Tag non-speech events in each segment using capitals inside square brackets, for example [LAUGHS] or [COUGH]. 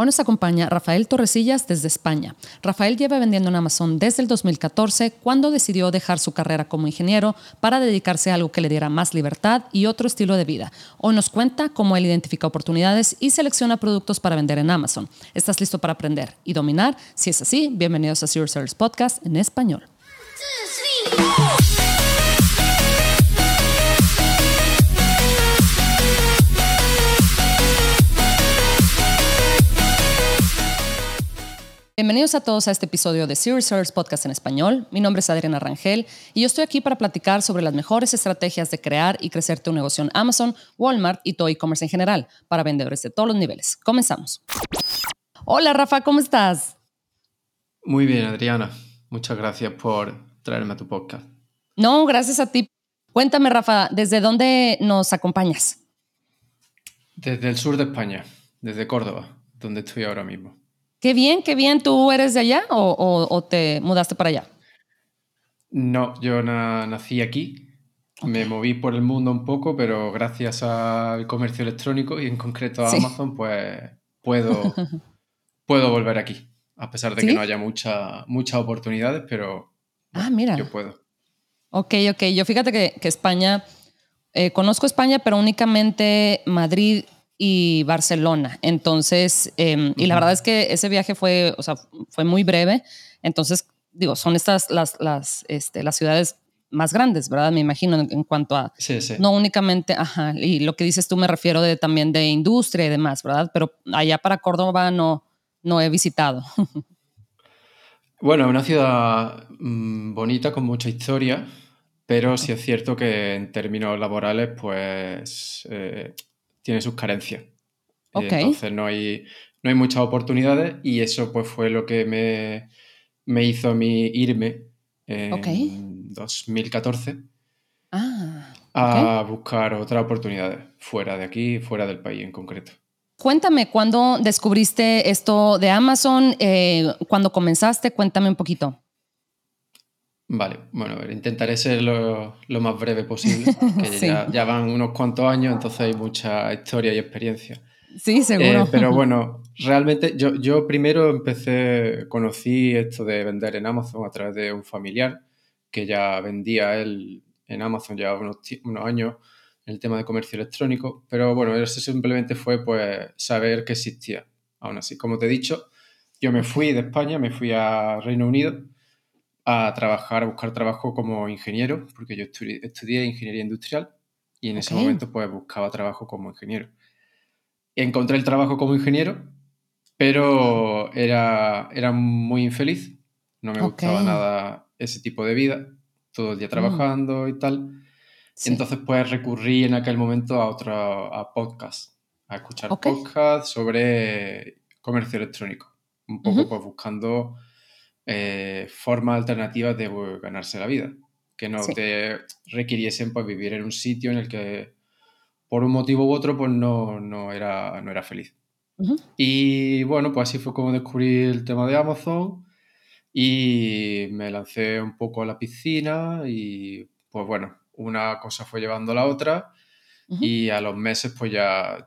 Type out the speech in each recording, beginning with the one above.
Hoy nos acompaña Rafael Torresillas desde España. Rafael lleva vendiendo en Amazon desde el 2014, cuando decidió dejar su carrera como ingeniero para dedicarse a algo que le diera más libertad y otro estilo de vida. Hoy nos cuenta cómo él identifica oportunidades y selecciona productos para vender en Amazon. ¿Estás listo para aprender y dominar? Si es así, bienvenidos a Zero Service Podcast en español. Bienvenidos a todos a este episodio de Serious Search Podcast en español. Mi nombre es Adriana Rangel y yo estoy aquí para platicar sobre las mejores estrategias de crear y crecer tu negocio en Amazon, Walmart y todo e-commerce en general para vendedores de todos los niveles. Comenzamos. Hola Rafa, ¿cómo estás? Muy bien, Adriana. Muchas gracias por traerme a tu podcast. No, gracias a ti. Cuéntame, Rafa, ¿desde dónde nos acompañas? Desde el sur de España, desde Córdoba, donde estoy ahora mismo. Qué bien, qué bien. ¿Tú eres de allá o, te mudaste para allá? No, yo nací aquí. Me moví por el mundo un poco, pero gracias al comercio electrónico y en concreto a Amazon, pues puedo, [LAUGHS] puedo volver aquí. A pesar de que no haya mucha, muchas oportunidades, pero ah, mira. yo puedo. Ok, ok. Yo fíjate que, España, eh, conozco España, pero únicamente Madrid y Barcelona. Entonces, em, y la verdad es que ese viaje fue, o sea, fue muy breve. Entonces, digo, son estas las, las, este, las ciudades más grandes, ¿verdad? Me imagino en, cuanto a... Sí, sí. No únicamente, ajá, y lo que dices tú me refiero de, también de industria y demás, ¿verdad? Pero allá para Córdoba no, no he visitado. [LAUGHS] Bueno, una ciudad mm, bonita con mucha historia, pero sí es cierto que en términos laborales, pues eh, tiene sus carencias. Entonces no hay, no hay muchas oportunidades y eso pues fue lo que me, me hizo a mí irme en 2014 ah, a buscar otras oportunidades fuera de aquí, fuera del país en concreto. Cuéntame, ¿cuándo descubriste esto de Amazon? Eh, ¿Cuándo comenzaste? Cuéntame un poquito. Vale, bueno, intentaré ser lo, más breve posible, [LAUGHS] que ya, van unos cuantos años, entonces hay mucha historia y experiencia. Sí, seguro. Eh, pero bueno, [LAUGHS] realmente yo, yo primero empecé, conocí esto de vender en Amazon a través de un familiar que ya vendía él en Amazon ya unos, unos años en el tema de comercio electrónico, pero bueno, eso simplemente fue pues saber que existía. Aún así, como te he dicho, yo me fui de España, me fui a Reino Unido a trabajar, a buscar trabajo como ingeniero, porque yo estudié, ingeniería industrial y en ese momento pues buscaba trabajo como ingeniero. Encontré el trabajo como ingeniero, pero era, era muy infeliz, no me gustaba nada ese tipo de vida, todo el día mm. trabajando y tal. Entonces pues recurrí en aquel momento a otro a podcast, a escuchar podcast sobre comercio electrónico, un poco pues buscando eh, formas alternativas de ganarse la vida, que no te requiriesen pues, vivir en un sitio en el que por un motivo u otro pues no, no, era, no era feliz. Y bueno, pues así fue como descubrí el tema de Amazon y me lancé un poco a la piscina y pues bueno, una cosa fue llevando a la otra y a los meses pues ya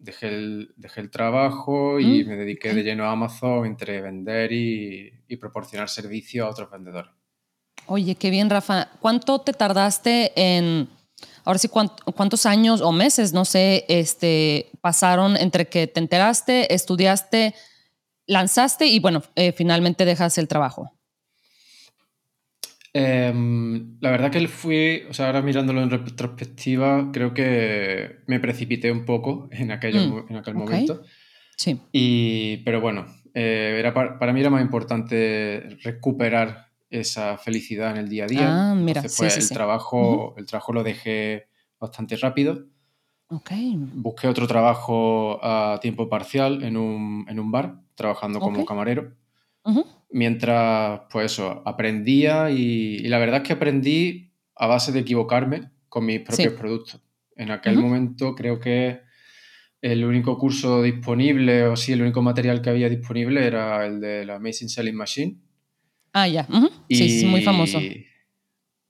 dejé el, dejé el trabajo y mm, me dediqué de lleno a Amazon entre vender y, proporcionar servicio a otros vendedores. Oye, qué bien, Rafa. ¿Cuánto te tardaste en, ahora sí, cuántos años o meses, no sé, este, pasaron entre que te enteraste, estudiaste, lanzaste y bueno, eh, finalmente dejas el trabajo? Em, la verdad que fui, o sea, ahora mirándolo en retrospectiva, creo que me precipité un poco [LAUGHS] en, aquello, mm, en aquel momento. Sí. Y, pero bueno, eh, era para, mí era más importante recuperar esa felicidad en el día a día. Ah, mira, pues, el, Trabajo, el trabajo lo dejé bastante rápido. Okay. Busqué otro trabajo a tiempo parcial en un, en un bar, trabajando como camarero. Mientras, pues eso, aprendía y, la verdad es que aprendí a base de equivocarme con mis propios productos. En aquel momento creo que el único curso disponible, o sí, el único material que había disponible era el de la Amazing Selling Machine. Ah, ya. Sí, es muy famoso.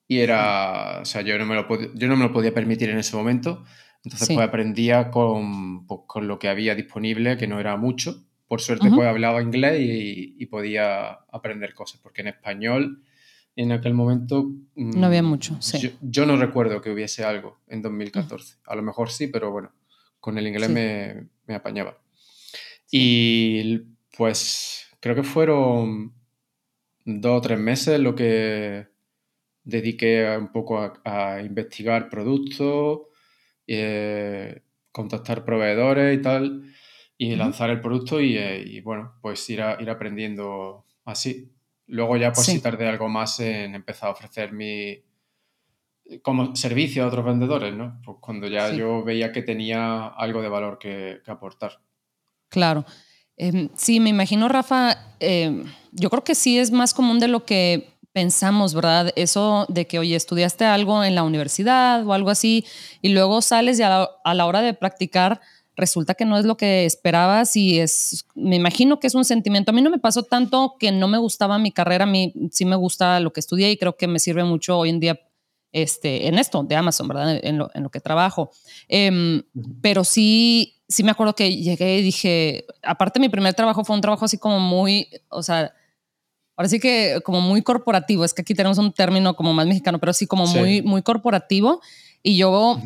Y era, o sea, yo no me lo, yo no me lo podía permitir en ese momento. Entonces, pues aprendía con, pues, con, lo que había disponible, que no era mucho, por suerte pues hablaba inglés y, podía aprender cosas, porque en español en aquel momento... No había mm, mucho, sí. Yo, no recuerdo que hubiese algo en 2014. A lo mejor sí, pero bueno, con el inglés me, me, apañaba. Y pues creo que fueron dos o tres meses lo que dediqué un poco a, investigar productos, eh, contactar proveedores y tal, y lanzar el producto eh, y, bueno, pues ir, ir aprendiendo así. Luego ya pues si tardé algo más en empezar a ofrecer mi como servicio a otros vendedores, ¿no? Pues cuando ya yo veía que tenía algo de valor que, aportar. Claro. Em, sí, me imagino, Rafa, em, yo creo que sí es más común de lo que pensamos, ¿verdad? Eso de que, oye, estudiaste algo en la universidad o algo así y luego sales y a la, hora de practicar resulta que no es lo que esperabas y es, me imagino que es un sentimiento. A mí no me pasó tanto que no me gustaba mi carrera, a mí sí me gusta lo que estudié y creo que me sirve mucho hoy en día este, en esto de Amazon, ¿verdad? En lo, en lo que trabajo. Em, pero sí, sí me acuerdo que llegué y dije, aparte mi primer trabajo fue un trabajo así como muy, o sea, ahora sí que como muy corporativo, es que aquí tenemos un término como más mexicano, pero sí como muy, muy corporativo. Y yo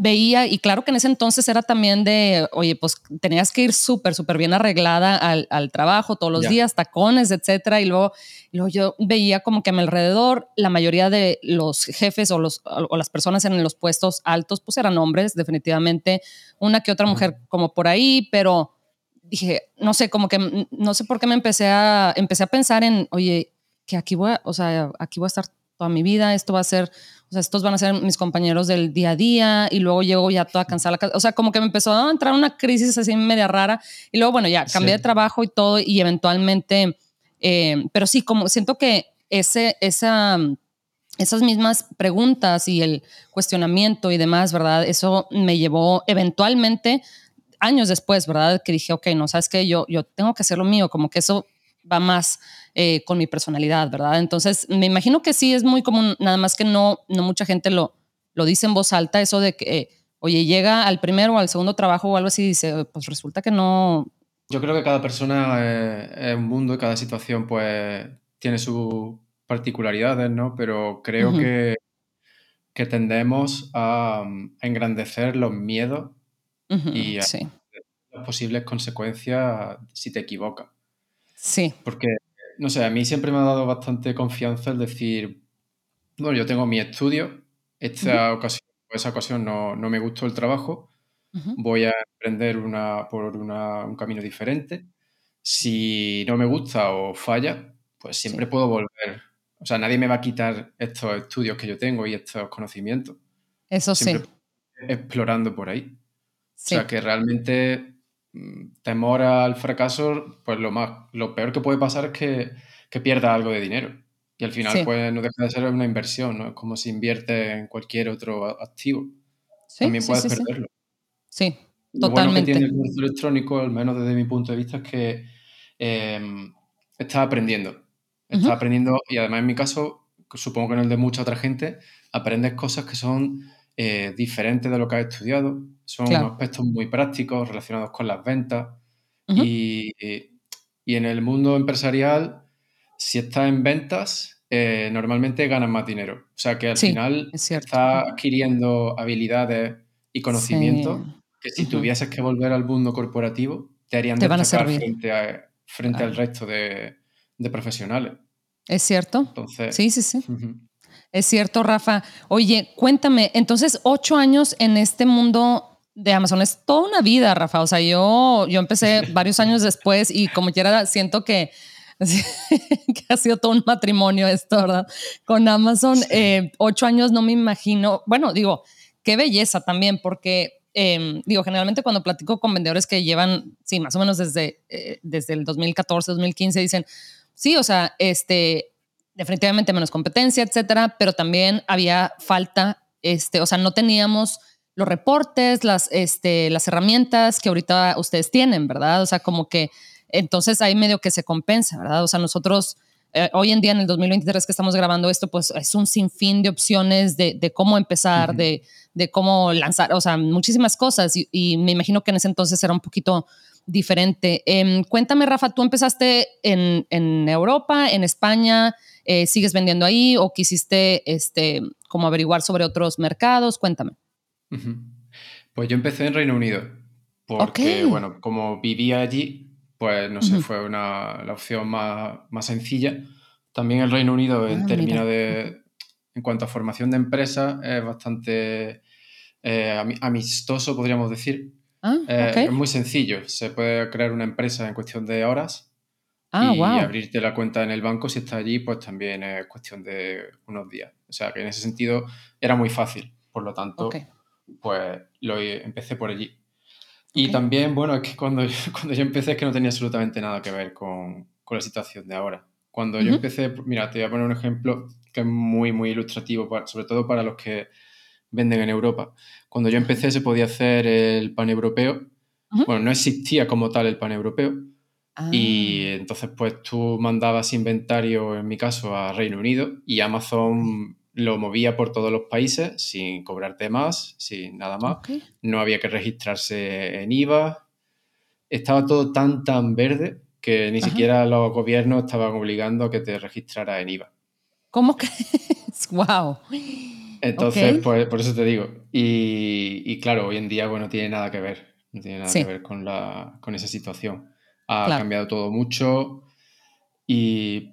veía, y claro que en ese entonces era también de, oye, pues tenías que ir súper, súper bien arreglada al, al trabajo todos los días, tacones, etcétera. Y luego, luego yo veía como que a mi alrededor la mayoría de los jefes o, los, o las personas en los puestos altos, pues eran hombres, definitivamente. Una que otra mujer como por ahí, pero dije, no sé, como que no sé por qué me empecé a, empecé a pensar en, oye, que aquí voy a, o sea, aquí voy a estar toda mi vida, esto va a ser, o sea, estos van a ser mis compañeros del día a día y luego llego ya toda cansada. O sea, como que me empezó a entrar una crisis así media rara y luego, bueno, ya cambié de trabajo y todo y eventualmente, eh, pero sí, como siento que ese, esa, esas mismas preguntas y el cuestionamiento y demás, ¿verdad? Eso me llevó eventualmente años después, ¿verdad? Que dije, ok, no, sabes que yo, yo tengo que hacer lo mío, como que eso va más eh, con mi personalidad, ¿verdad? Entonces, me imagino que sí es muy común, nada más que no, no mucha gente lo, lo dice en voz alta, eso de que, oye, llega al primero o al segundo trabajo o algo así y dice, pues resulta que no. Yo creo que cada persona es, un mundo y cada situación pues tiene sus particularidades, ¿no? Pero creo que, que tendemos a, engrandecer los miedos y las posibles consecuencias si te equivocas. Sí. Porque, no sé, a mí siempre me ha dado bastante confianza el decir, bueno, yo tengo mi estudio, esta ocasión, esa ocasión no, no, me gustó el trabajo, voy a emprender una, por una, un camino diferente. Si no me gusta o falla, pues siempre puedo volver. O sea, nadie me va a quitar estos estudios que yo tengo y estos conocimientos. Eso sí. Explorando por ahí. O sea, que realmente temor al fracaso, pues lo más, lo peor que puede pasar es que, que pierdas algo de dinero. Y al final, pues no deja de ser una inversión, ¿no? Es como si inviertes en cualquier otro activo. También puedes perderlo. Sí, totalmente. Lo que tiene el comercio electrónico, al menos desde mi punto de vista, es que eh, estás aprendiendo. Estás aprendiendo, y además en mi caso, supongo que en el de mucha otra gente, aprendes cosas que son eh, diferentes de lo que has estudiado. Son aspectos muy prácticos relacionados con las ventas. y, en el mundo empresarial, si estás en ventas, eh, normalmente ganas más dinero. O sea que al final estás adquiriendo habilidades y conocimientos que si tuvieses que volver al mundo corporativo, te harían destacar frente, frente al resto de, profesionales. Es cierto. Entonces, sí, sí, sí. Es cierto, Rafa. Oye, cuéntame, entonces ocho años en este mundo de Amazon es toda una vida, Rafa. O sea, yo, yo empecé [LAUGHS] varios años después y como quiera siento que, [LAUGHS] que ha sido todo un matrimonio esto, ¿verdad? Con Amazon, eh, ocho años no me imagino. Bueno, digo, qué belleza también, porque em, digo, generalmente cuando platico con vendedores que llevan, sí, más o menos desde, eh, desde el 2014, 2015, dicen, sí, o sea, este, definitivamente menos competencia, etcétera, pero también había falta, este, o sea, no teníamos los reportes, las, este, las herramientas que ahorita ustedes tienen, ¿verdad? O sea, como que entonces ahí medio que se compensa, ¿verdad? O sea, nosotros eh, hoy en día en el 2023 que estamos grabando esto, pues es un sinfín de opciones de, cómo empezar, de, cómo lanzar, o sea, muchísimas cosas y, y, me imagino que en ese entonces era un poquito diferente. Em, cuéntame, Rafa, ¿tú empezaste en, Europa, en España? Eh, ¿Sigues vendiendo ahí o quisiste este, como averiguar sobre otros mercados? Cuéntame. Pues yo empecé en Reino Unido, porque, bueno, como vivía allí, pues no sé, fue una, la opción más, más, sencilla. También el Reino Unido, en ah, términos de, en cuanto a formación de empresas, es bastante eh, amistoso, podríamos decir. Ah, eh, es muy sencillo. Se puede crear una empresa en cuestión de horas ah, y abrirte la cuenta en el banco si está allí, pues también es cuestión de unos días. O sea que en ese sentido era muy fácil. Por lo tanto, pues lo empecé por allí. Y también, bueno, es que cuando, [LAUGHS] cuando yo empecé es que no tenía absolutamente nada que ver con, con la situación de ahora. Cuando yo empecé, mira, te voy a poner un ejemplo que es muy, muy ilustrativo, sobre todo para los que venden en Europa. Cuando yo empecé se podía hacer el pan europeo. Bueno, no existía como tal el pan europeo. Y ah. entonces pues tú mandabas inventario, en mi caso, a Reino Unido y Amazon lo movía por todos los países sin cobrarte más, sin nada más. No había que registrarse en IVA. Estaba todo tan, tan verde que ni siquiera los gobiernos estaban obligando a que te registrara en IVA. ¿Cómo que? [LAUGHS] ¡Wow! Entonces, pues, por eso te digo. Y, claro, hoy en día, bueno, no tiene nada que ver. No tiene nada que ver con, la, con esa situación. Ha cambiado todo mucho. Y,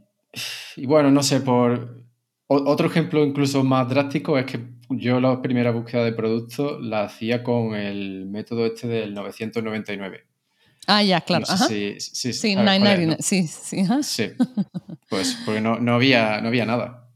y, bueno, no sé, por. otro ejemplo incluso más drástico es que yo la primera búsqueda de productos la hacía con el método este del 999. Ah, ya, claro. Sí, sí, sí. Sí, sí, sí. Sí, pues porque no, no, había, no había nada.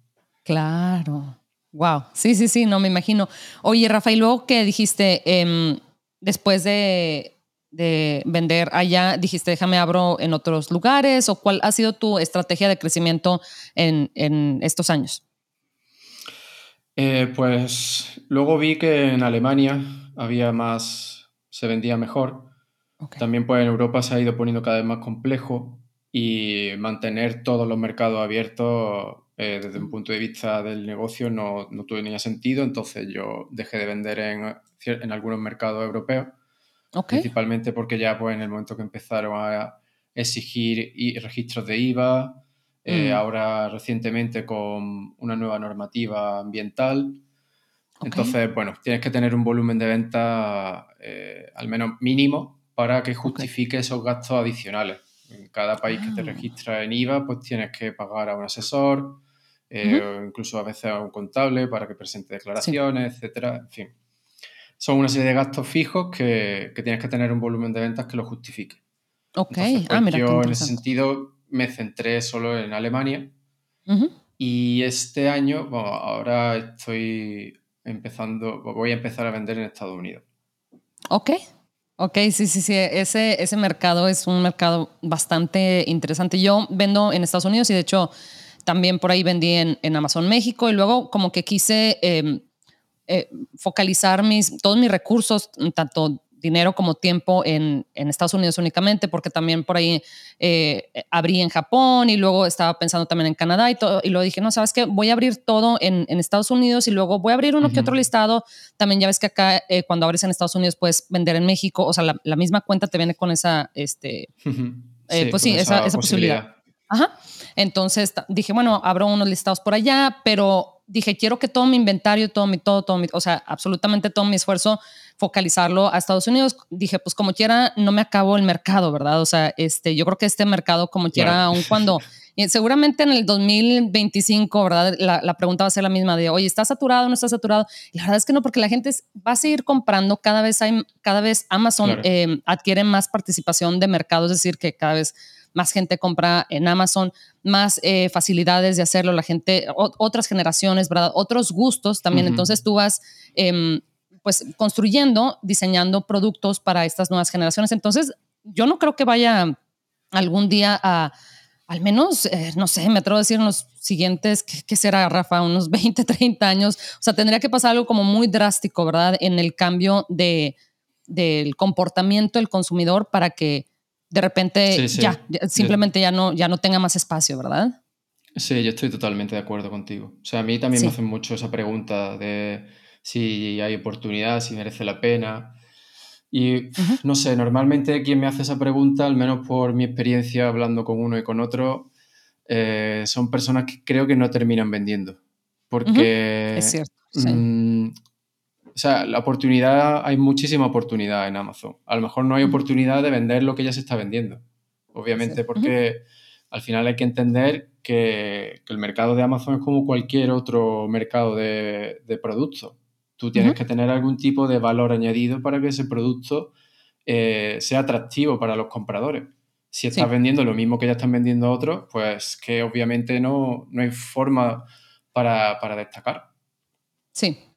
Claro. Wow, sí, sí, sí, no me imagino. Oye, Rafael, luego que dijiste, em, después de, vender allá, dijiste, déjame abro en otros lugares, o cuál ha sido tu estrategia de crecimiento en, estos años? Eh, pues luego vi que en Alemania había más, se vendía mejor. También pues en Europa se ha ido poniendo cada vez más complejo y mantener todos los mercados abiertos eh, desde un punto de vista del negocio no, no tenía sentido, entonces yo dejé de vender en, en algunos mercados europeos, principalmente porque ya pues, en el momento que empezaron a exigir registros de IVA, eh, mm. ahora recientemente con una nueva normativa ambiental. Entonces, bueno, tienes que tener un volumen de venta eh, al menos mínimo para que justifique esos gastos adicionales. En cada país que te ah. registra en IVA, pues tienes que pagar a un asesor, eh, incluso a veces a un contable para que presente declaraciones, etcétera. En fin, son una serie de gastos fijos que, que, tienes que tener un volumen de ventas que lo justifique. Ok, ah, pues, mira, yo en ese sentido me centré solo en Alemania y este año, bueno, ahora estoy empezando, voy a empezar a vender en Estados Unidos. Ok, Ok, sí, sí, sí. Ese, ese mercado es un mercado bastante interesante. Yo vendo en Estados Unidos y de hecho también por ahí vendí en, Amazon México y luego como que quise em, eh, focalizar mis, todos mis recursos, tanto dinero como tiempo en, Estados Unidos únicamente, porque también por ahí eh, abrí en Japón y luego estaba pensando también en Canadá y todo, y luego dije, no, sabes qué, voy a abrir todo en, Estados Unidos y luego voy a abrir uno que otro listado. También ya ves que acá eh, cuando abres en Estados Unidos puedes vender en México, o sea, la, misma cuenta te viene con esa, este, pues sí, esa, esa, posibilidad. Ajá. Entonces dije, bueno, abro unos listados por allá, pero dije, quiero que todo mi inventario, todo mi, todo, todo mi, o sea, absolutamente todo mi esfuerzo, focalizarlo a Estados Unidos. Dije, pues como quiera, no me acabo el mercado, ¿verdad? O sea, este, yo creo que este mercado, como quiera, aun cuando, seguramente en el 2025, ¿verdad? La, pregunta va a ser la misma de, oye, ¿está saturado o no está saturado? La verdad es que no, porque la gente va a seguir comprando, cada vez hay, cada vez Amazon eh, adquiere más participación de mercado, es decir, que cada vez más gente compra en Amazon, más eh, facilidades de hacerlo, la gente, otras generaciones, ¿verdad? Otros gustos también. Entonces tú vas em, pues construyendo, diseñando productos para estas nuevas generaciones. Entonces yo no creo que vaya algún día a, al menos, eh, no sé, me atrevo a decir en los siguientes, ¿qué, será, Rafa? Unos [LAUGHS] 20, 30 años. O sea, tendría que pasar algo como muy drástico, ¿verdad? En el cambio de, del comportamiento del consumidor para que de repente ya, simplemente ya no, ya no tenga más espacio, ¿verdad? Sí, yo estoy totalmente de acuerdo contigo. O sea, a mí también me hacen mucho esa pregunta de si hay oportunidad, si merece la pena. Y no sé, normalmente quien me hace esa pregunta, al menos por mi experiencia hablando con uno y con otro, eh, son personas que creo que no terminan vendiendo. Porque... Es cierto. Mm, o sea, la oportunidad, hay muchísima oportunidad en Amazon. A lo mejor no hay oportunidad de vender lo que ya se está vendiendo. Obviamente, porque al final hay que entender que, el mercado de Amazon es como cualquier otro mercado de, de productos. Tú tienes que tener algún tipo de valor añadido para que ese producto eh, sea atractivo para los compradores. Si estás vendiendo lo mismo que ya están vendiendo otros, pues que obviamente no, no hay forma para, para destacar. Sí.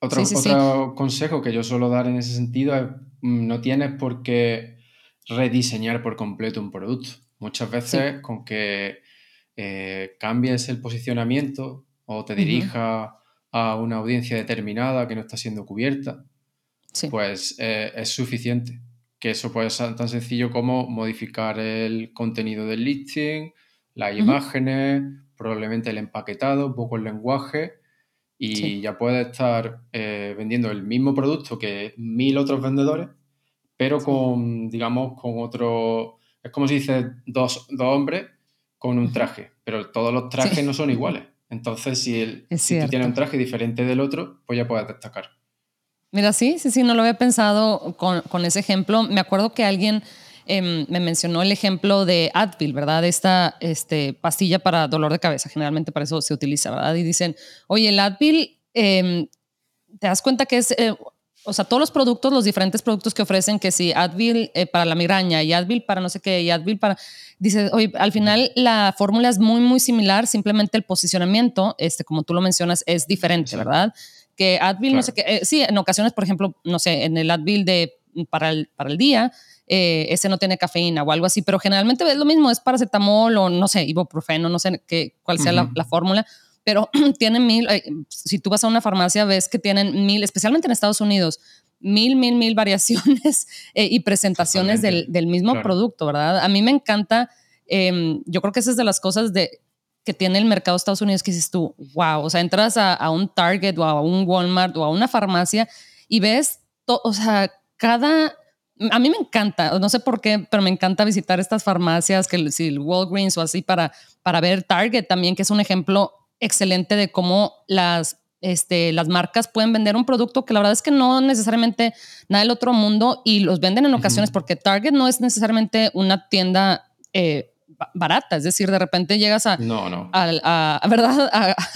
Otro, otro consejo que yo suelo dar en ese sentido es mm, no tienes por qué rediseñar por completo un producto. Muchas veces con que eh, cambies el posicionamiento o te dirijas a una audiencia determinada que no está siendo cubierta, pues eh, es suficiente. Que eso puede ser tan sencillo como modificar el contenido del listing, las imágenes, probablemente el empaquetado, un poco el lenguaje, y ya puedes estar eh, vendiendo el mismo producto que mil otros vendedores, pero con, digamos, con otro... Es como si dices dos, dos hombres con un traje, pero todos los trajes no son iguales. Entonces, si, el, si tú tienes un traje diferente del otro, pues ya puedes destacar. Mira, sí, sí, sí, no lo había pensado con, con ese ejemplo. Me acuerdo que alguien em, me mencionó el ejemplo de Advil, ¿verdad? Esta este, pastilla para dolor de cabeza, generalmente para eso se utiliza, ¿verdad? Y dicen, oye, el Advil, em, te das cuenta que es... Eh, o sea, todos los productos, los diferentes productos que ofrecen, que si Advil eh, para la migraña y Advil para no sé qué, y Advil para dices, oye, al final la fórmula es muy, muy similar, simplemente el posicionamiento, este, como tú lo mencionas, es diferente, ¿verdad? Que Advil, no sé qué, eh, sí, en ocasiones, por ejemplo, no sé, en el Advil de, para, el, para el día, eh, ese no tiene cafeína o algo así, pero generalmente es lo mismo, es paracetamol o no sé, ibuprofeno, no sé qué, cuál sea la, la fórmula, pero [CLEARS THROAT] tienen mil, si tú vas a una farmacia ves que tienen mil, especialmente en Estados Unidos, mil, mil, mil [LAUGHS] variaciones eh, y presentaciones del, del, mismo producto, ¿verdad? A mí me encanta, eh, yo creo que esa es de las cosas de, que tiene el mercado de Estados Unidos que dices tú, wow, o sea, entras a, a un Target o a un Walmart o a una farmacia y ves, o sea, cada... A mí me encanta, no sé por qué, pero me encanta visitar estas farmacias, que si el Walgreens o así, para, para ver Target también, que es un ejemplo excelente de cómo las este, las marcas pueden vender un producto que la verdad es que no necesariamente nada del otro mundo y los venden en ocasiones porque Target no es necesariamente una tienda eh, barata, es decir, de repente llegas a, no, no. a, [LAUGHS] ¿verdad?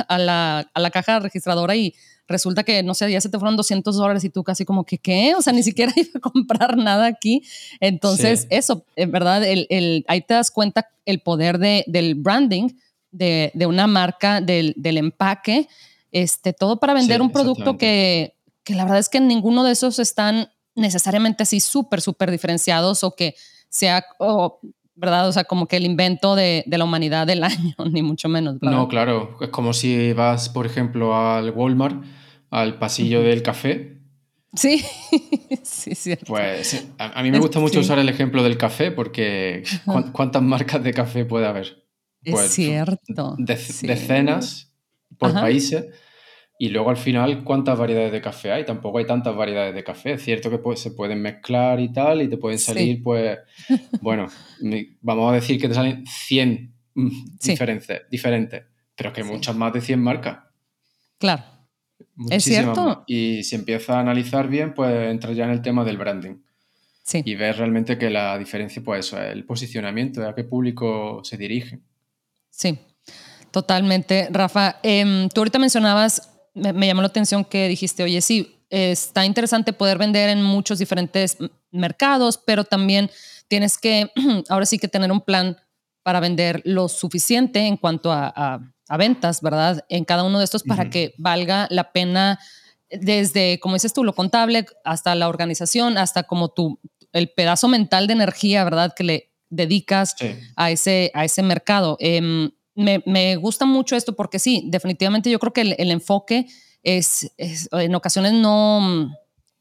A, la, a la caja registradora y resulta que, no sé, ya se te fueron 200 dólares y tú casi como que, ¿qué? O sea, ni siquiera [LAUGHS] iba a comprar nada aquí. Entonces, eso, en verdad, el, el, ahí te das cuenta el poder de, del branding de, de una marca, del, del empaque este, todo para vender un producto que, que, la verdad es que ninguno de esos están necesariamente así súper, súper diferenciados o que sea, ¿verdad? O sea, como que el invento de, de, la humanidad del [LAUGHS] año, ni mucho menos. No, claro, es como si vas, por ejemplo, al Walmart, al pasillo del café. Sí, [LAUGHS] sí, cierto. Pues a, mí me gusta mucho usar el ejemplo del café porque ¿cuántas marcas de café puede haber? Pues, es cierto. Decenas por países. Y luego al final, ¿cuántas variedades de café hay? Tampoco hay tantas variedades de café. Es cierto que pues, se pueden mezclar y tal, y te pueden salir, pues, [LAUGHS] bueno, vamos a decir que te salen 100 mm, diferentes, diferentes, pero que hay muchas más de 100 marcas. Claro. es cierto. Y si empiezas a analizar bien, pues entras ya en el tema del branding. Sí. Y ves realmente que la diferencia, pues eso, es el posicionamiento, a qué público se dirige. Sí, Totalmente. Rafa, em, tú ahorita mencionabas, me, llamó la atención que dijiste, oye, sí, está interesante poder vender en muchos diferentes mercados, pero también tienes que, [CLEARS THROAT] ahora sí que tener un plan para vender lo suficiente en cuanto a, ventas, ¿verdad? En cada uno de estos para que valga la pena desde, como dices tú, lo contable, hasta la organización, hasta como tu, el pedazo mental de energía, ¿verdad? Que le dedicas a, ese, a ese mercado. Eh, me, gusta mucho esto porque sí, definitivamente yo creo que el, enfoque es, en ocasiones no,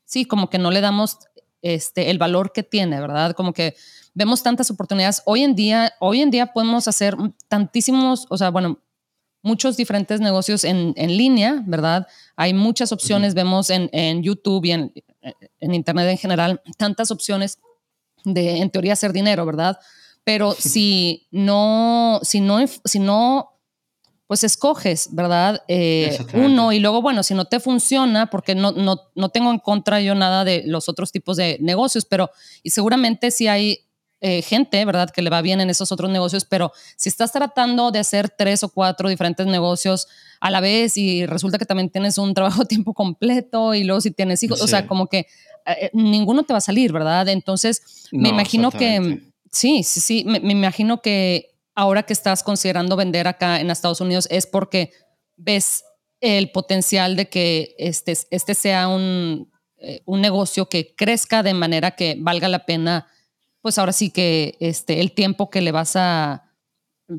sí, como que no le damos este, el valor que tiene, ¿verdad? Como que vemos tantas oportunidades. Hoy en día, hoy en día podemos hacer tantísimos, o sea, bueno, muchos diferentes negocios en, en línea, ¿verdad? Hay muchas opciones, vemos en, en, YouTube y en en Internet en general, tantas opciones de, en teoría, hacer dinero, ¿verdad? Pero si no, si no, si no pues escoges, ¿verdad? Eh, uno y luego, bueno, si no te funciona, porque no, no, no tengo en contra yo nada de los otros tipos de negocios, pero y seguramente si hay eh, gente, ¿verdad? Que le va bien en esos otros negocios, pero si estás tratando de hacer tres o cuatro diferentes negocios a la vez y resulta que también tienes un trabajo a [LAUGHS] tiempo completo y luego si tienes hijos, o sea, como que eh, ninguno te va a salir, ¿verdad? Entonces, me imagino que, sí, sí, sí, me imagino que ahora que estás considerando vender acá en Estados Unidos es porque ves el potencial de que este, este sea un, eh, un negocio que crezca de manera que valga la pena, pues ahora sí que este, el tiempo que le vas a,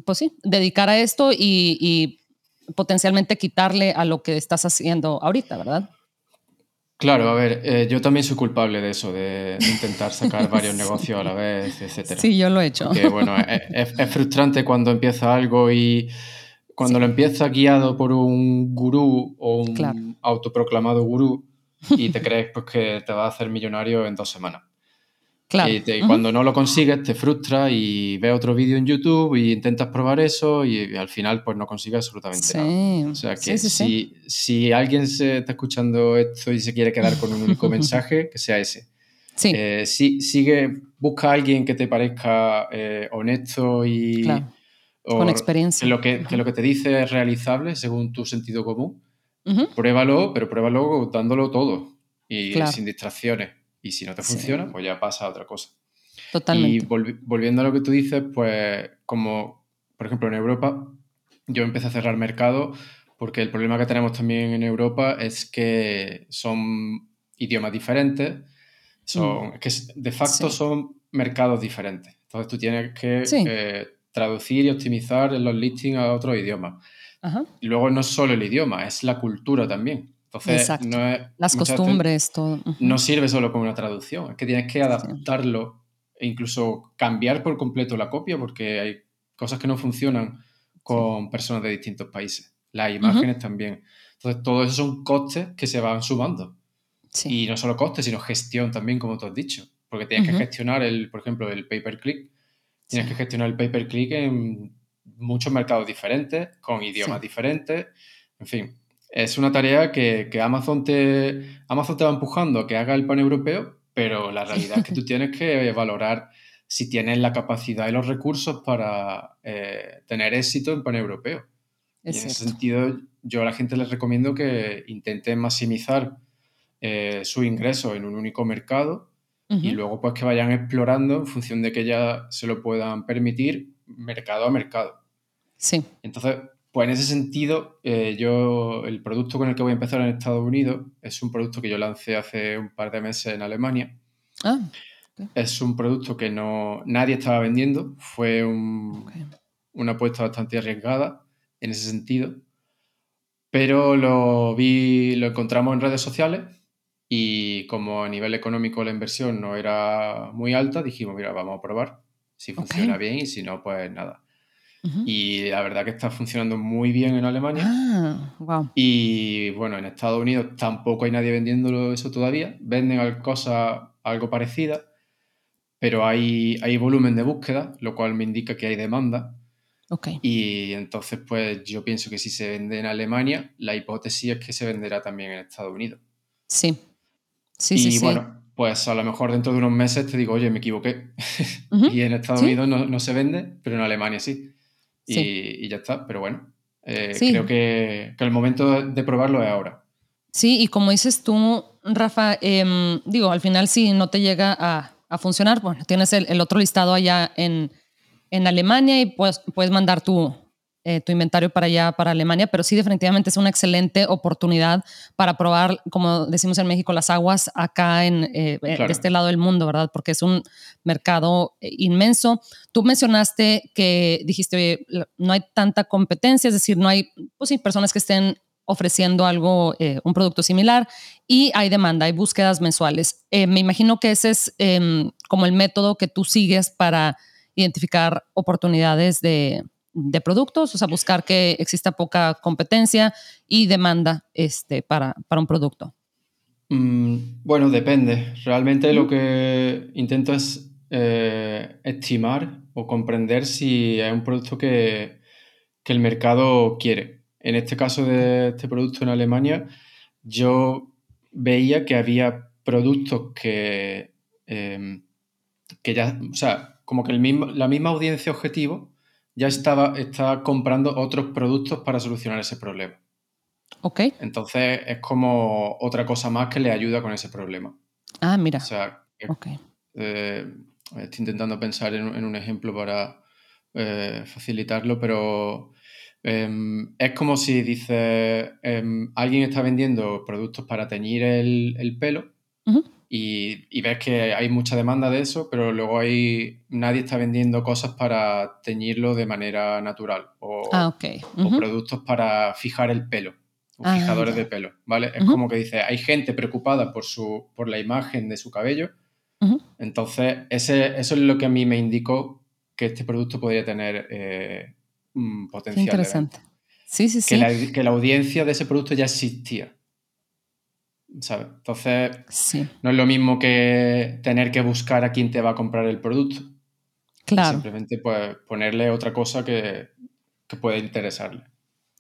pues sí, dedicar a esto y, y potencialmente quitarle a lo que estás haciendo ahorita, ¿verdad? Claro, a ver, eh, yo también soy culpable de eso, de, intentar sacar [LAUGHS] varios negocios a la vez, etc. Sí, yo lo he hecho. Porque, bueno, es, frustrante cuando empieza algo y cuando lo empieza guiado por un gurú o un autoproclamado gurú y te [LAUGHS] crees pues, que te va a hacer millonario en dos semanas. Y, cuando no lo consigues te frustra y ves otro vídeo en YouTube y intentas probar eso y, al final pues no consigues absolutamente nada. O sea que si, si, alguien se está escuchando esto y se quiere quedar con un único [LAUGHS] mensaje, que sea ese. Sí. Eh, sigue, busca a alguien que te parezca eh, honesto y... con experiencia. Que lo que, que, lo que te dice es realizable según tu sentido común. Pruébalo, pero pruébalo dándolo todo y sin distracciones. Y si no te funciona, pues ya pasa a otra cosa. Totalmente. Y volviendo a lo que tú dices, pues como, por ejemplo, en Europa, yo empecé a cerrar mercado porque el problema que tenemos también en Europa es que son idiomas diferentes, son, mm. que de facto son mercados diferentes. Entonces tú tienes que eh, traducir y optimizar los listings a otros idiomas. Y luego no es solo el idioma, es la cultura también. Entonces, no es, las costumbres, todo. No sirve solo como una traducción, es que tienes que adaptarlo e incluso cambiar por completo la copia porque hay cosas que no funcionan con personas de distintos países. Las imágenes también. Entonces, todo eso son costes que se van sumando. Y no solo costes, sino gestión también, como tú has dicho. Porque tienes que gestionar, el, por ejemplo, el pay-per-click. Tienes que gestionar el pay-per-click en muchos mercados diferentes, con idiomas diferentes. En fin, es una tarea que, Amazon, te, Amazon te va empujando a que haga el pan europeo, pero la realidad es que tú [LAUGHS] tienes que valorar si tienes la capacidad y los recursos para eh, tener éxito en pan europeo. en ese sentido, yo a la gente les recomiendo que intenten maximizar eh, su ingreso en un único mercado y luego pues que vayan explorando en función de que ya se lo puedan permitir mercado a mercado. Sí. Entonces, pues en ese sentido, eh, yo el producto con el que voy a empezar en Estados Unidos es un producto que yo lancé hace un par de meses en Alemania. Ah, Es un producto que no nadie estaba vendiendo. Fue una apuesta bastante arriesgada en ese sentido. Pero lo vi, lo encontramos en redes sociales y como a nivel económico la inversión no era muy alta, dijimos, mira, vamos a probar si funciona bien y si no, pues nada. Y la verdad que está funcionando muy bien en Alemania. Ah, y bueno, en Estados Unidos tampoco hay nadie vendiéndolo eso todavía. Venden cosas algo parecidas, pero hay, hay volumen de búsqueda, lo cual me indica que hay demanda. Okay. Y entonces, pues yo pienso que si se vende en Alemania, la hipótesis es que se venderá también en Estados Unidos. Sí. Sí, y sí, bueno, pues a lo mejor dentro de unos meses te digo, oye, me equivoqué. [LAUGHS] y en Estados Unidos no, no, se vende, pero en Alemania sí y, ya está. Pero bueno, eh, creo que, el momento de probarlo es ahora. Sí, y como dices tú, Rafa, em, digo, al final si no te llega a, a funcionar, bueno, tienes el, el, otro listado allá en, en Alemania y puedes, puedes mandar tu, eh, tu inventario para allá, para Alemania, pero sí definitivamente es una excelente oportunidad para probar, como decimos en México, las aguas acá en eh, eh, de este lado del mundo, ¿verdad? Porque es un mercado inmenso. Tú mencionaste que dijiste, oye, no hay tanta competencia, es decir, no hay pues, sí, personas que estén ofreciendo algo, un producto similar y hay demanda, hay búsquedas mensuales. me imagino que ese es em, como el método que tú sigues para identificar oportunidades de, de productos, o sea, buscar que exista poca competencia y demanda este, para, para un producto. Mm, bueno, depende. Realmente lo que intento es eh, estimar o comprender si es un producto que, el mercado quiere. En este caso de este producto en Alemania, yo veía que había productos que, em, que ya, o sea, como que el mismo, la misma audiencia objetivo ya estaba, estaba comprando otros productos para solucionar ese problema. Ok. Entonces es como otra cosa más que le ayuda con ese problema. Ah, mira. O sea, eh, estoy intentando pensar en, un ejemplo para eh, facilitarlo, pero em, es como si dice, em, alguien está vendiendo productos para teñir el, pelo y, ves que hay mucha demanda de eso, pero luego hay, nadie está vendiendo cosas para teñirlo de manera natural o, ah, o productos para fijar el pelo. Ah, fijadores de pelo, ¿vale? Es como que dice, hay gente preocupada por, su, por la imagen de su cabello, entonces ese, eso es lo que a mí me indicó que este producto podría tener eh, potencial. interesante. Sí, sí, sí. que la audiencia de ese producto ya existía. ¿Sabes? Entonces, no es lo mismo que tener que buscar a quién te va a comprar el producto. Claro. Simplemente pues, ponerle otra cosa que, que pueda interesarle.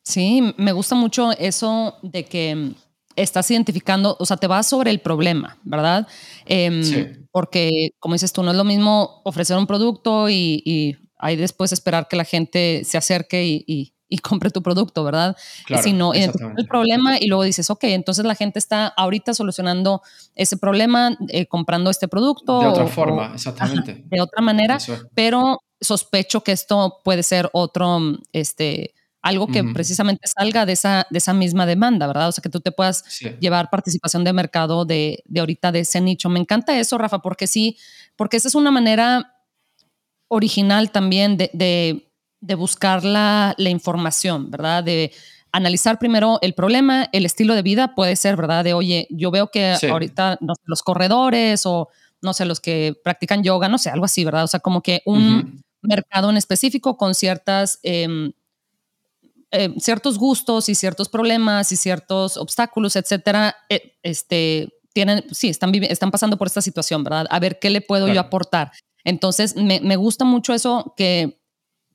Sí, me gusta mucho eso de que estás identificando, o sea, te vas sobre el problema, ¿verdad? Em, sí. Porque, como dices tú, no es lo mismo ofrecer un producto y, y ahí después esperar que la gente se acerque y, compre tu producto, ¿verdad? Claro, sino identificar el problema y luego dices, ok, entonces la gente está ahorita solucionando ese problema eh, comprando este producto. De otra forma, exactamente. de otra manera, pero sospecho que esto puede ser otro, este, algo que precisamente salga de esa, de esa misma demanda, ¿verdad? O sea, que tú te puedas llevar participación de mercado de, de, ahorita de ese nicho. Me encanta eso, Rafa, porque sí, porque esa es una manera original también de, de, buscar la, la, información, ¿verdad? De analizar primero el problema, el estilo de vida puede ser, ¿verdad? De, oye, yo veo que ahorita los corredores o, no sé, los que practican yoga, no sé, algo así, ¿verdad? O sea, como que un mercado en específico con ciertas... Em, eh, ciertos gustos y ciertos problemas y ciertos obstáculos, etcétera, eh, este, tienen, sí, están, están pasando por esta situación, ¿verdad? A ver qué le puedo yo aportar. Entonces, me, me, gusta mucho eso que,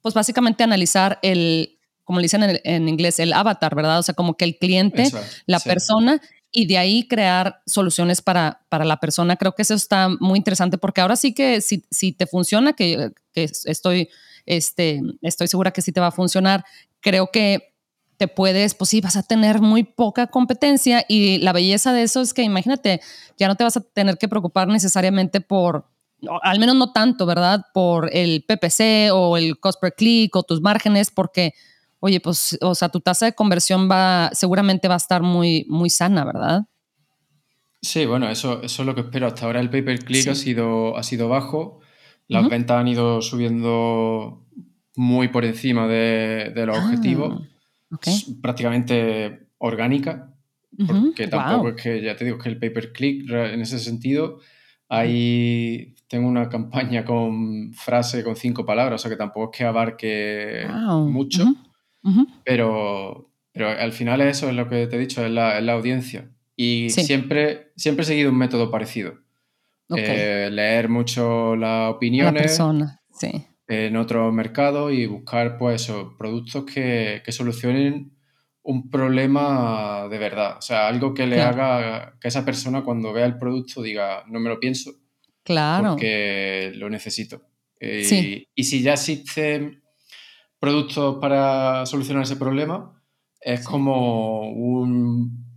pues básicamente analizar el, como le dicen en, inglés, el avatar, ¿verdad? O sea, como que el cliente, la persona, y de ahí crear soluciones para, para la persona. Creo que eso está muy interesante porque ahora sí que si, si te funciona, que, que estoy, este, estoy segura que sí te va a funcionar, creo que te puedes, pues sí, vas a tener muy poca competencia y la belleza de eso es que imagínate, ya no te vas a tener que preocupar necesariamente por, al menos no tanto, ¿verdad? Por el PPC o el cost per click o tus márgenes, porque, oye, pues, o sea, tu tasa de conversión va, seguramente va a estar muy, muy sana, ¿verdad? Sí, bueno, eso, eso es lo que espero. Hasta ahora el pay per click ha, sido, ha sido bajo, las ventas han ido subiendo muy por encima de, los ah, objetivos, prácticamente orgánica, porque tampoco es que, ya te digo, que el pay-per-click en ese sentido, ahí tengo una campaña con frase con cinco palabras, o sea que tampoco es que abarque mucho, pero, pero al final eso es lo que te he dicho, es la, audiencia. Y siempre, siempre he seguido un método parecido. Eh, leer mucho las opiniones. La sí en otro mercado y buscar pues productos que, solucionen un problema de verdad. O sea, algo que le haga que esa persona cuando vea el producto diga, no me lo pienso. Claro. Porque lo necesito. Y, si ya existen productos para solucionar ese problema, es como un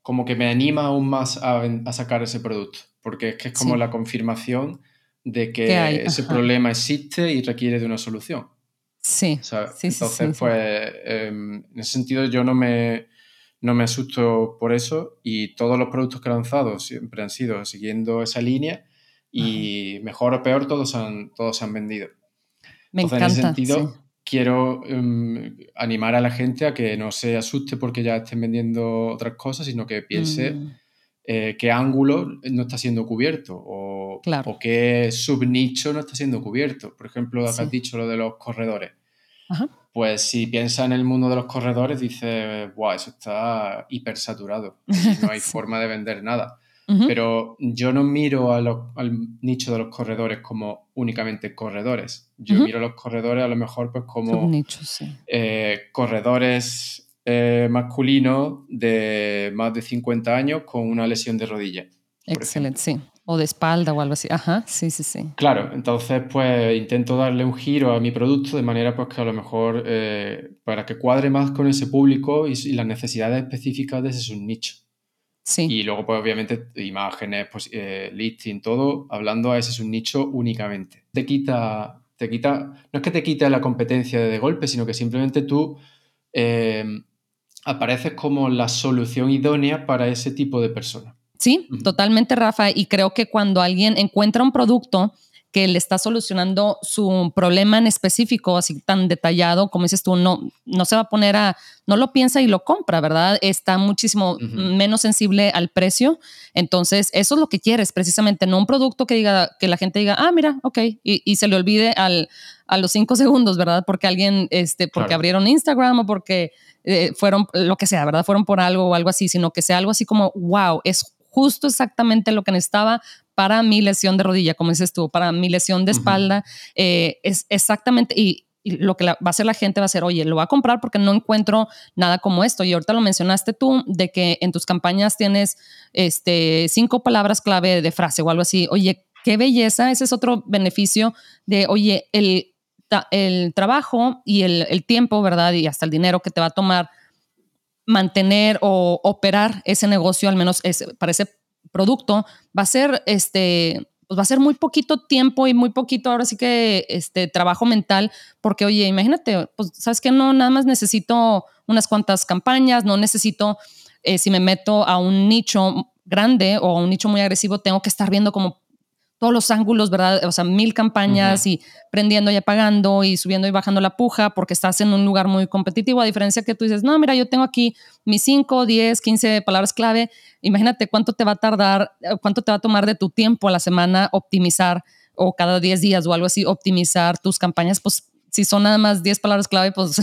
como que me anima aún más a, sacar ese producto. Porque es que es como la confirmación de que ese problema existe y requiere de una solución. Sí. Entonces, pues, em, en ese sentido yo no me, no me asusto por eso y todos los productos que he lanzado siempre han sido siguiendo esa línea y mejor o peor todos han, todos han vendido. Me Entonces, encanta, en ese sentido, quiero em, animar a la gente a que no se asuste porque ya estén vendiendo otras cosas, sino que piense mm. eh, qué ángulo no está siendo cubierto o o qué subnicho no está siendo cubierto. Por ejemplo, has dicho lo de los corredores. Pues si piensas en el mundo de los corredores, dices, wow, eso está hipersaturado. [LAUGHS] No hay forma de vender nada. Pero yo no miro al nicho de los corredores como únicamente corredores. Yo miro a los corredores a lo mejor pues como eh, corredores eh, masculinos de más de 50 años con una lesión de rodilla. Excelente, sí. O de espalda o algo así. Ajá, sí, sí, sí. Claro, entonces pues intento darle un giro a mi producto de manera pues que a lo mejor eh, para que cuadre más con ese público y, las necesidades específicas de ese subnicho. Sí. Y luego pues obviamente imágenes, pues, eh, listing, todo, hablando a ese subnicho únicamente. Te quita, te quita, no es que te quite la competencia de, golpe, sino que simplemente tú eh, apareces como la solución idónea para ese tipo de personas. Sí, totalmente, Rafa. Y creo que cuando alguien encuentra un producto que le está solucionando su problema en específico, así tan detallado, como dices tú, no, no se va a poner a, no lo piensa y lo compra, ¿verdad? Está muchísimo menos sensible al precio. Entonces, eso es lo que quieres, precisamente, no un producto que diga, que la gente diga, ah, mira, ok, y, se le olvide al, a los cinco segundos, ¿verdad? Porque alguien, este, porque abrieron Instagram o porque eh, fueron, lo que sea, ¿verdad? Fueron por algo o algo así, sino que sea algo así como, wow, es justo exactamente lo que necesitaba para mi lesión de rodilla, como dices tú, para mi lesión de espalda. Eh, es exactamente, y, lo que va a hacer la gente va a ser, oye, lo va a comprar porque no encuentro nada como esto. Y ahorita lo mencionaste tú, de que en tus campañas tienes este, cinco palabras clave de frase o algo así. Oye, qué belleza, ese es otro beneficio de, oye, el, el trabajo y el, el tiempo, ¿verdad? Y hasta el dinero que te va a tomar mantener o operar ese negocio, al menos para ese producto, va a ser este, pues va a ser muy poquito tiempo y muy poquito ahora sí que este trabajo mental, porque oye, imagínate, pues sabes que no, nada más necesito unas cuantas campañas, no necesito, eh, si me meto a un nicho grande o a un nicho muy agresivo, tengo que estar viendo como todos los ángulos, ¿verdad? O sea, mil campañas y prendiendo y apagando y subiendo y bajando la puja porque estás en un lugar muy competitivo, a diferencia que tú dices, no, mira, yo tengo aquí mis 5, 10, 15 palabras clave. Imagínate cuánto te va a tardar, eh, cuánto te va a tomar de tu tiempo a la semana optimizar o cada 10 días o algo así, optimizar tus campañas, pues si son nada más 10 palabras clave, pues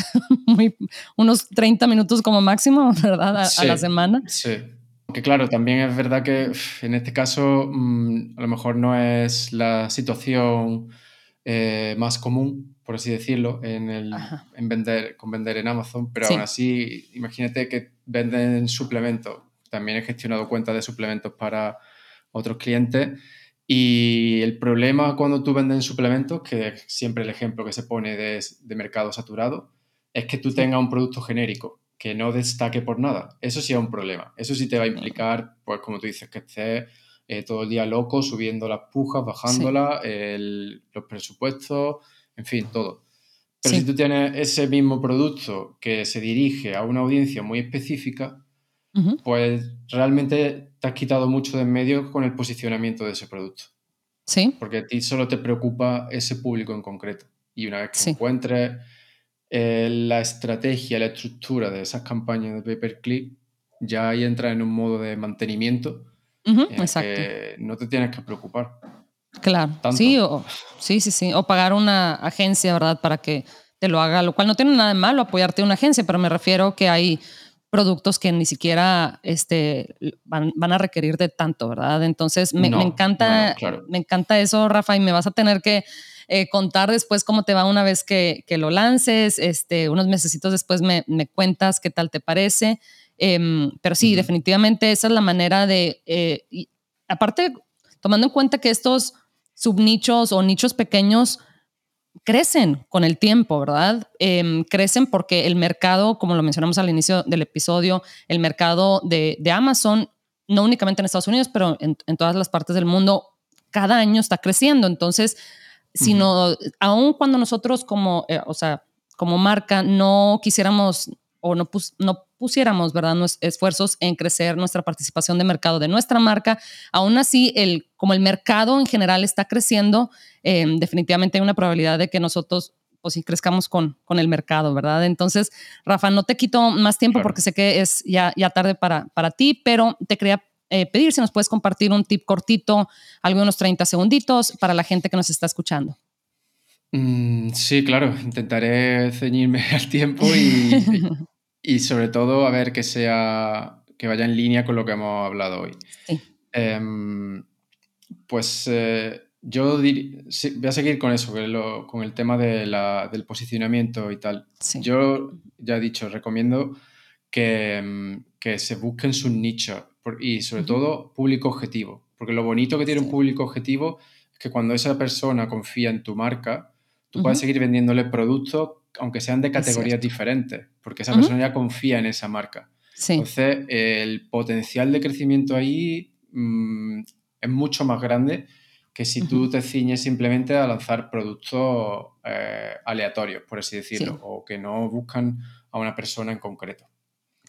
[LAUGHS] unos 30 minutos como máximo, ¿verdad? A, la semana. Sí. Que claro, también es verdad que en este caso mm, a lo mejor no es la situación eh, más común, por así decirlo, en, el, en vender, con vender en Amazon, pero aún así, imagínate que venden suplementos. También he gestionado cuentas de suplementos para otros clientes. Y el problema cuando tú vendes suplementos, que es siempre el ejemplo que se pone de, de mercado saturado, es que tú tengas un producto genérico que no destaque por nada. Eso sí es un problema. Eso sí te va a implicar, pues como tú dices, que estés eh, todo el día loco, subiendo las pujas, bajándolas, los presupuestos, en fin, todo. Pero si tú tienes ese mismo producto que se dirige a una audiencia muy específica, pues realmente te has quitado mucho de en medio con el posicionamiento de ese producto. Sí. Porque a ti solo te preocupa ese público en concreto. Y una vez que encuentres eh, la estrategia, la estructura de esas campañas de pay-per-click, ya ahí entra en un modo de mantenimiento exacto. no te tienes que preocupar. Claro, sí, sí, sí, sí, o pagar una agencia, ¿verdad? Para que te lo haga, lo cual no tiene nada de malo apoyarte a una agencia, pero me refiero que hay productos que ni siquiera este, van, a requerir de tanto, ¿verdad? Entonces me, encanta, me encanta eso, Rafa, y me vas a tener que eh, contar después cómo te va una vez que, lo lances, este, unos meses después me, cuentas qué tal te parece. Em, pero sí, definitivamente esa es la manera de, eh, aparte, tomando en cuenta que estos subnichos o nichos pequeños crecen con el tiempo, ¿verdad? Em, crecen porque el mercado, como lo mencionamos al inicio del episodio, el mercado de, Amazon, no únicamente en Estados Unidos, pero en, en, todas las partes del mundo, cada año está creciendo. Entonces, sino aun cuando nosotros como, eh, o sea, como marca no quisiéramos o no, no pusiéramos, ¿verdad?, esfuerzos en crecer nuestra participación de mercado de nuestra marca, aún así, el, como el mercado en general está creciendo, eh, definitivamente hay una probabilidad de que nosotros pues sí crezcamos con, con el mercado, ¿verdad? Entonces, Rafa, no te quito más tiempo porque sé que es ya, ya tarde para, para ti, pero te quería eh, pedir si nos puedes compartir un tip cortito, algunos 30 segunditos para la gente que nos está escuchando. Mm, sí, claro, intentaré ceñirme [LAUGHS] al tiempo y, y, sobre todo a ver que sea que vaya en línea con lo que hemos hablado hoy. Em, pues eh, yo voy a seguir con eso, con el tema del posicionamiento y tal. Yo ya he dicho, recomiendo que, em, que se busquen sus nichos y sobre todo público objetivo. Porque lo bonito que tiene un público objetivo es que cuando esa persona confía en tu marca, tú puedes seguir vendiéndole productos aunque sean de categorías diferentes, porque esa persona ya confía en esa marca. Entonces, el potencial de crecimiento ahí mm, es mucho más grande que si tú te ciñes simplemente a lanzar productos eh, aleatorios, por así decirlo, o que no buscan a una persona en concreto.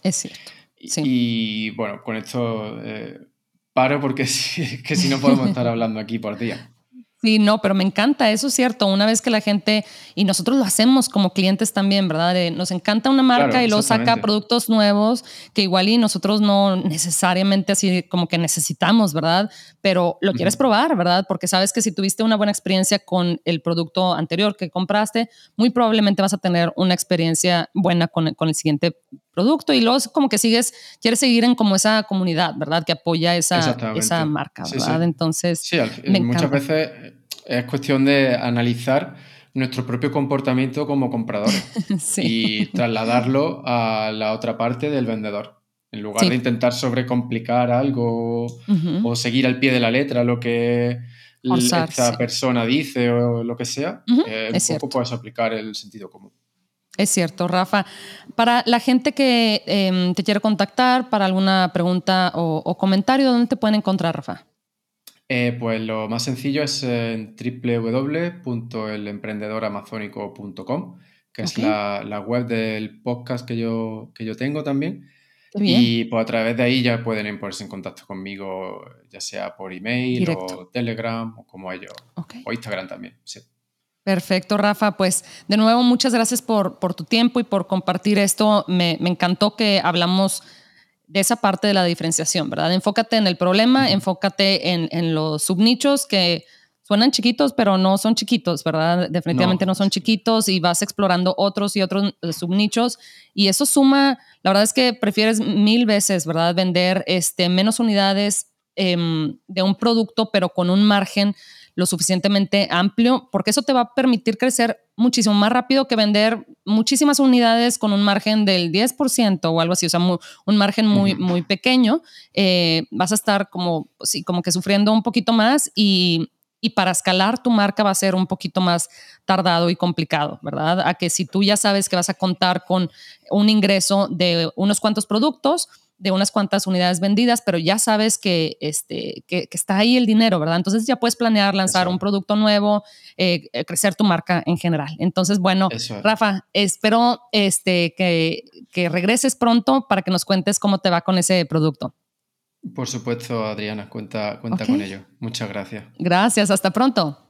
Es cierto. Y, bueno, con esto eh, paro porque [LAUGHS] que si no podemos estar hablando aquí por día. Sí, no, pero me encanta, eso es cierto. Una vez que la gente, y nosotros lo hacemos como clientes también, ¿verdad? nos encanta una marca y luego saca productos nuevos que igual y nosotros no necesariamente así como que necesitamos, ¿verdad? Pero lo quieres probar, ¿verdad? Porque sabes que si tuviste una buena experiencia con el producto anterior que compraste, muy probablemente vas a tener una experiencia buena con, con el siguiente producto y luego como que sigues, quieres seguir en como esa comunidad, ¿verdad? Que apoya esa, esa marca, ¿verdad? Entonces, sí, muchas veces es cuestión de analizar nuestro propio comportamiento como compradores [LAUGHS] y trasladarlo a la otra parte del vendedor. En lugar de intentar sobrecomplicar algo o seguir al pie de la letra lo que esta persona dice o lo que sea, eh, un poco puedes aplicar el sentido común. Es cierto, Rafa. Para la gente que em, te quiere contactar para alguna pregunta o comentario, ¿dónde te pueden encontrar, Rafa? Eh, pues lo más sencillo es en www.elemprendedoramazónico.com, que es la, web del podcast que yo, que yo tengo también. Y pues a través de ahí ya pueden ponerse en contacto conmigo, ya sea por email o Telegram o como ellos, o Instagram también. Perfecto, Rafa. Pues de nuevo, muchas gracias por, por tu tiempo y por compartir esto. Me, me encantó que hablamos de esa parte de la diferenciación, ¿verdad? Enfócate en el problema, enfócate en, los subnichos que suenan chiquitos, pero no son chiquitos, ¿verdad? Definitivamente no. son chiquitos y vas explorando otros y otros eh, subnichos y eso suma, la verdad es que prefieres mil veces, ¿verdad? Vender este, menos unidades em, de un producto, pero con un margen lo suficientemente amplio, porque eso te va a permitir crecer muchísimo más rápido que vender muchísimas unidades con un margen del 10% o algo así, o sea, un margen muy, muy pequeño. Eh, vas a estar como, sí, como que sufriendo un poquito más y, y para escalar tu marca va a ser un poquito más tardado y complicado, ¿verdad? A que si tú ya sabes que vas a contar con un ingreso de unos cuantos productos, de unas cuantas unidades vendidas, pero ya sabes que, este, que, está ahí el dinero, ¿verdad? Entonces ya puedes planear lanzar un producto nuevo, eh, eh, crecer tu marca en general. Entonces, bueno, Rafa, espero este, que, que regreses pronto para que nos cuentes cómo te va con ese producto. Por supuesto, Adriana, cuenta, cuenta con ello. Muchas gracias. Gracias, hasta pronto.